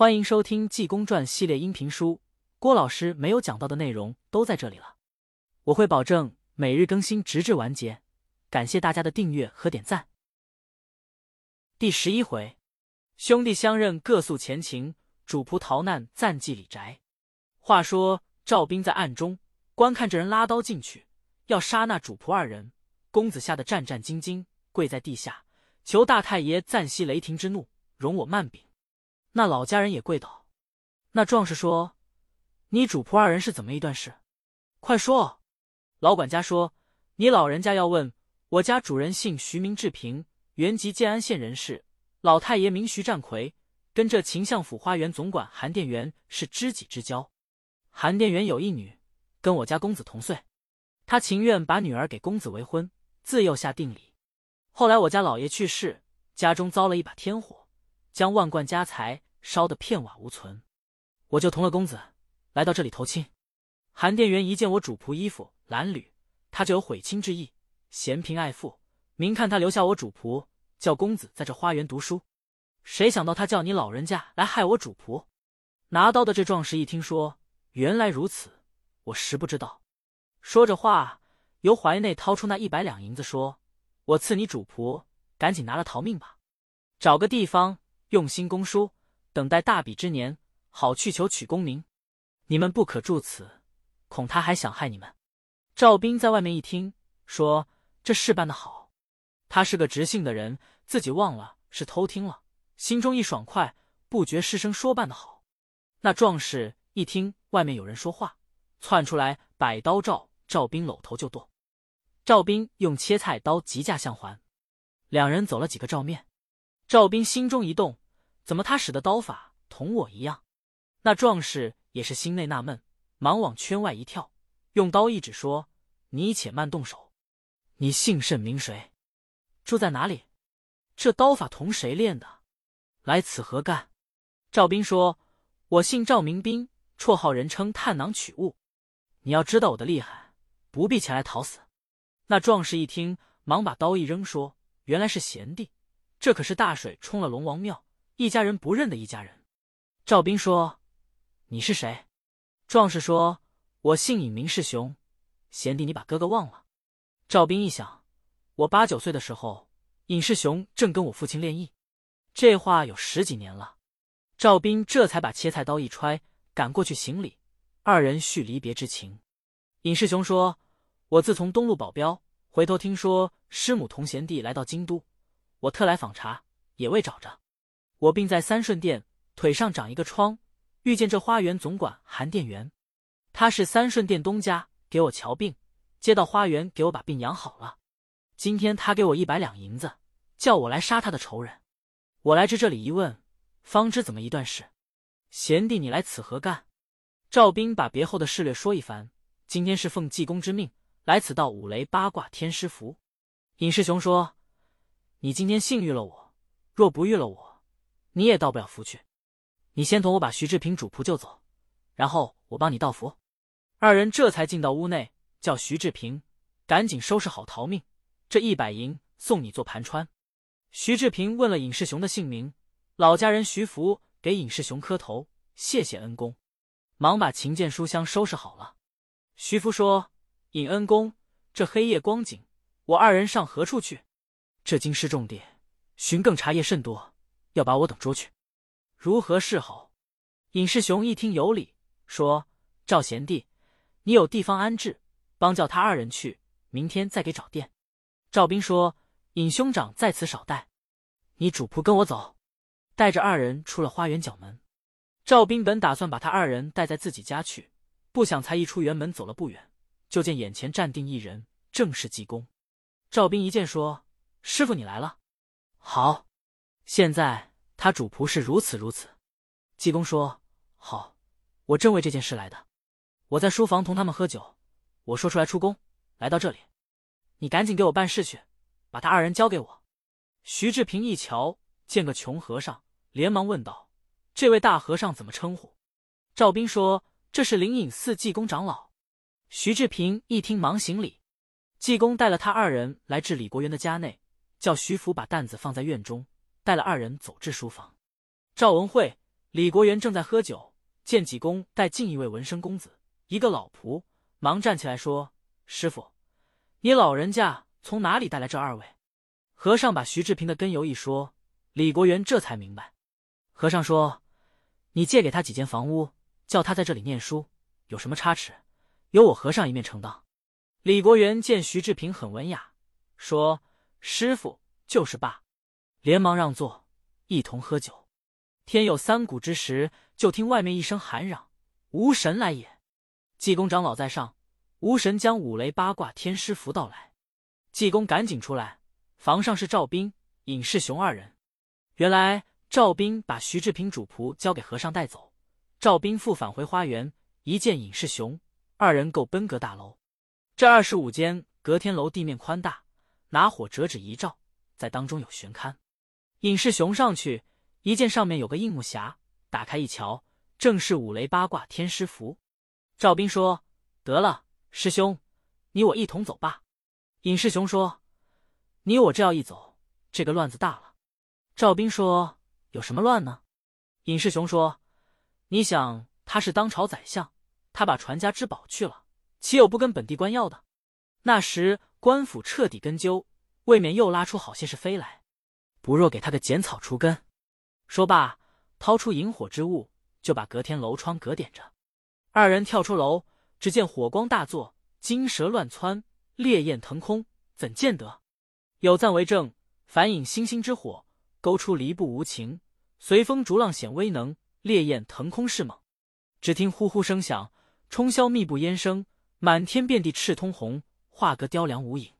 欢迎收听《济公传》系列音频书，郭老师没有讲到的内容都在这里了。我会保证每日更新，直至完结。感谢大家的订阅和点赞。第十一回，兄弟相认，各诉前情；主仆逃难，暂寄李宅。话说赵兵在暗中观看这人拉刀进去，要杀那主仆二人。公子吓得战战兢兢，跪在地下，求大太爷暂息雷霆之怒，容我慢禀。那老家人也跪倒。那壮士说：“你主仆二人是怎么一段事？快说！”老管家说：“你老人家要问，我家主人姓徐，名志平，原籍建安县人士。老太爷名徐占奎，跟这秦相府花园总管韩店员是知己之交。韩店员有一女，跟我家公子同岁，他情愿把女儿给公子为婚，自幼下定礼。后来我家老爷去世，家中遭了一把天火。”将万贯家财烧得片瓦无存，我就同了公子来到这里投亲。韩店员一见我主仆衣服褴褛，他就有悔亲之意，嫌贫爱富，明看他留下我主仆，叫公子在这花园读书。谁想到他叫你老人家来害我主仆。拿刀的这壮士一听说原来如此，我实不知道。说着话，由怀内掏出那一百两银子，说：“我赐你主仆，赶紧拿了逃命吧，找个地方。”用心攻书，等待大比之年，好去求取功名。你们不可住此，恐他还想害你们。赵斌在外面一听，说这事办得好。他是个直性的人，自己忘了是偷听了，心中一爽快，不觉失声说办得好。那壮士一听外面有人说话，窜出来摆刀照赵斌搂头就剁。赵斌用切菜刀急架相还，两人走了几个照面。赵斌心中一动。怎么他使的刀法同我一样？那壮士也是心内纳闷，忙往圈外一跳，用刀一指说：“你且慢动手。你姓甚名谁？住在哪里？这刀法同谁练的？来此何干？”赵斌说：“我姓赵，名斌，绰号人称探囊取物。你要知道我的厉害，不必前来讨死。”那壮士一听，忙把刀一扔，说：“原来是贤弟，这可是大水冲了龙王庙。”一家人不认的一家人，赵斌说：“你是谁？”壮士说：“我姓尹，名世雄。贤弟，你把哥哥忘了？”赵斌一想，我八九岁的时候，尹世雄正跟我父亲练艺，这话有十几年了。赵斌这才把切菜刀一揣，赶过去行礼，二人叙离别之情。尹世雄说：“我自从东路保镖，回头听说师母同贤弟来到京都，我特来访查，也未找着。”我病在三顺殿，腿上长一个疮，遇见这花园总管韩店员，他是三顺殿东家，给我瞧病，接到花园给我把病养好了。今天他给我一百两银子，叫我来杀他的仇人。我来至这里一问，方知怎么一段事。贤弟，你来此何干？赵斌把别后的事略说一番。今天是奉济公之命来此道五雷八卦天师符。尹师雄说：“你今天幸遇了我，若不遇了我。”你也到不了福去，你先同我把徐志平主仆救走，然后我帮你道福。二人这才进到屋内，叫徐志平赶紧收拾好逃命。这一百银送你做盘川。徐志平问了尹世雄的姓名，老家人徐福给尹世雄磕头，谢谢恩公，忙把琴剑书香收拾好了。徐福说：“尹恩公，这黑夜光景，我二人上何处去？这京师重点，寻更茶叶甚多。”要把我等捉去，如何是好？尹世雄一听有理，说：“赵贤弟，你有地方安置，帮叫他二人去，明天再给找店。”赵斌说：“尹兄长在此少待，你主仆跟我走。”带着二人出了花园角门。赵斌本打算把他二人带在自己家去，不想才一出园门，走了不远，就见眼前站定一人，正是济公。赵斌一见，说：“师傅，你来了，好。”现在他主仆是如此如此，济公说：“好，我正为这件事来的。我在书房同他们喝酒，我说出来出宫，来到这里，你赶紧给我办事去，把他二人交给我。”徐志平一瞧，见个穷和尚，连忙问道：“这位大和尚怎么称呼？”赵斌说：“这是灵隐寺济公长老。”徐志平一听，忙行礼。济公带了他二人来至李国元的家内，叫徐福把担子放在院中。带了二人走至书房，赵文慧、李国元正在喝酒，见济公带进一位文生公子，一个老仆，忙站起来说：“师傅，你老人家从哪里带来这二位？”和尚把徐志平的根由一说，李国元这才明白。和尚说：“你借给他几间房屋，叫他在这里念书，有什么差池，由我和尚一面承当。”李国元见徐志平很文雅，说：“师傅就是罢。”连忙让座，一同喝酒。天有三鼓之时，就听外面一声喊嚷：“无神来也！”济公长老在上，无神将五雷八卦天师符到来。济公赶紧出来，房上是赵斌、尹世雄二人。原来赵斌把徐志平主仆交给和尚带走，赵斌复返回花园，一见尹世雄二人，够奔阁大楼。这二十五间隔天楼地面宽大，拿火折纸一照，在当中有悬龛。尹世雄上去。一见上面有个硬木匣，打开一瞧，正是五雷八卦天师符。赵斌说：“得了，师兄，你我一同走吧。”尹世雄说：“你我这要一走，这个乱子大了。”赵斌说：“有什么乱呢？”尹世雄说：“你想，他是当朝宰相，他把传家之宝去了，岂有不跟本地官要的？那时官府彻底根究，未免又拉出好些是非来，不若给他个剪草除根。”说罢，掏出引火之物，就把隔天楼窗隔点着。二人跳出楼，只见火光大作，金蛇乱窜，烈焰腾空，怎见得？有赞为证：凡引星星之火，勾出离不无情；随风逐浪显威能，烈焰腾空势猛。只听呼呼声响，冲霄密布烟声，满天遍地赤通红，画个雕梁无影。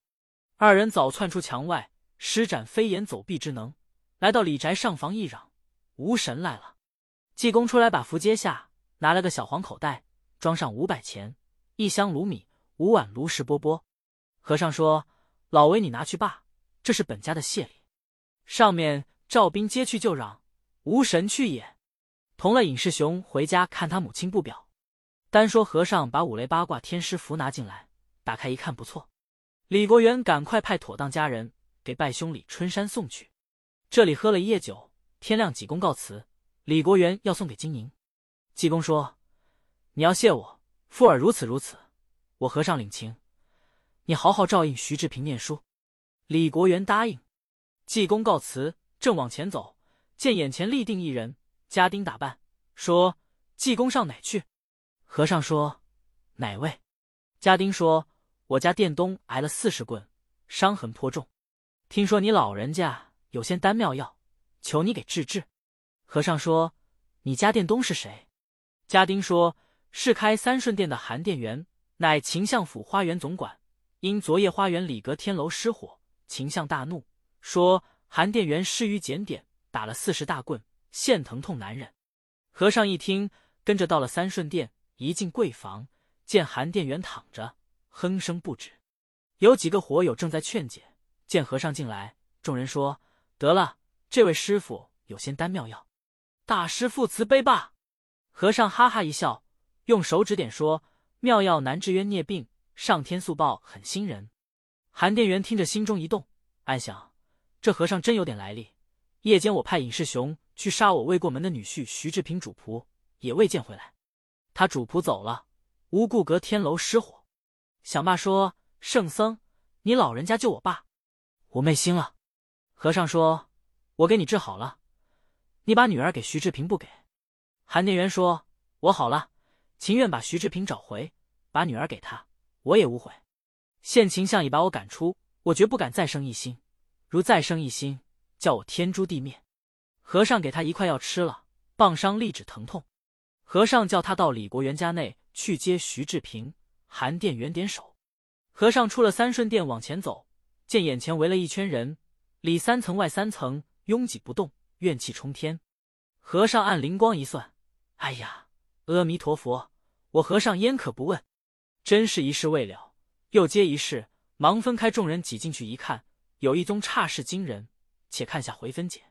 二人早窜出墙外，施展飞檐走壁之能，来到李宅上房一嚷。无神来了，济公出来把符接下，拿了个小黄口袋，装上五百钱、一箱卤米、五碗炉石饽饽。和尚说：“老韦，你拿去罢，这是本家的谢礼。”上面赵斌接去就嚷：“无神去也！”同了尹世雄回家看他母亲不表，单说和尚把五雷八卦天师符拿进来，打开一看不错。李国元赶快派妥当家人给拜兄李春山送去。这里喝了一夜酒。天亮，济公告辞。李国元要送给金宁。济公说：“你要谢我，富尔如此如此，我和尚领情。你好好照应徐志平念书。”李国元答应。济公告辞，正往前走，见眼前立定一人，家丁打扮，说：“济公上哪去？”和尚说：“哪位？”家丁说：“我家店东挨了四十棍，伤痕颇重。听说你老人家有仙丹妙药。”求你给治治。和尚说：“你家店东是谁？”家丁说：“是开三顺殿的韩店员，乃秦相府花园总管。因昨夜花园里阁天楼失火，秦相大怒，说韩店员失于检点，打了四十大棍，现疼痛难忍。”和尚一听，跟着到了三顺殿，一进柜房，见韩店员躺着，哼声不止。有几个火友正在劝解，见和尚进来，众人说：“得了。”这位师傅有仙丹妙药，大师父慈悲吧。和尚哈哈一笑，用手指点说：“妙药难治冤孽病，上天速报狠心人。”韩店员听着心中一动，暗想：这和尚真有点来历。夜间我派尹世雄去杀我未过门的女婿徐志平主仆，也未见回来。他主仆走了，无故隔天楼失火。想罢说：“圣僧，你老人家救我爸，我昧心了。”和尚说。我给你治好了，你把女儿给徐志平不给？韩店员说：“我好了，情愿把徐志平找回，把女儿给他，我也无悔。现秦相已把我赶出，我绝不敢再生一心。如再生一心，叫我天诛地灭。”和尚给他一块药吃了，棒伤立止疼痛。和尚叫他到李国元家内去接徐志平。韩店员点手。和尚出了三顺殿往前走，见眼前围了一圈人，里三层外三层。拥挤不动，怨气冲天。和尚按灵光一算，哎呀，阿弥陀佛，我和尚焉可不问？真是一事未了，又接一事，忙分开众人挤进去一看，有一宗差事惊人，且看下回分解。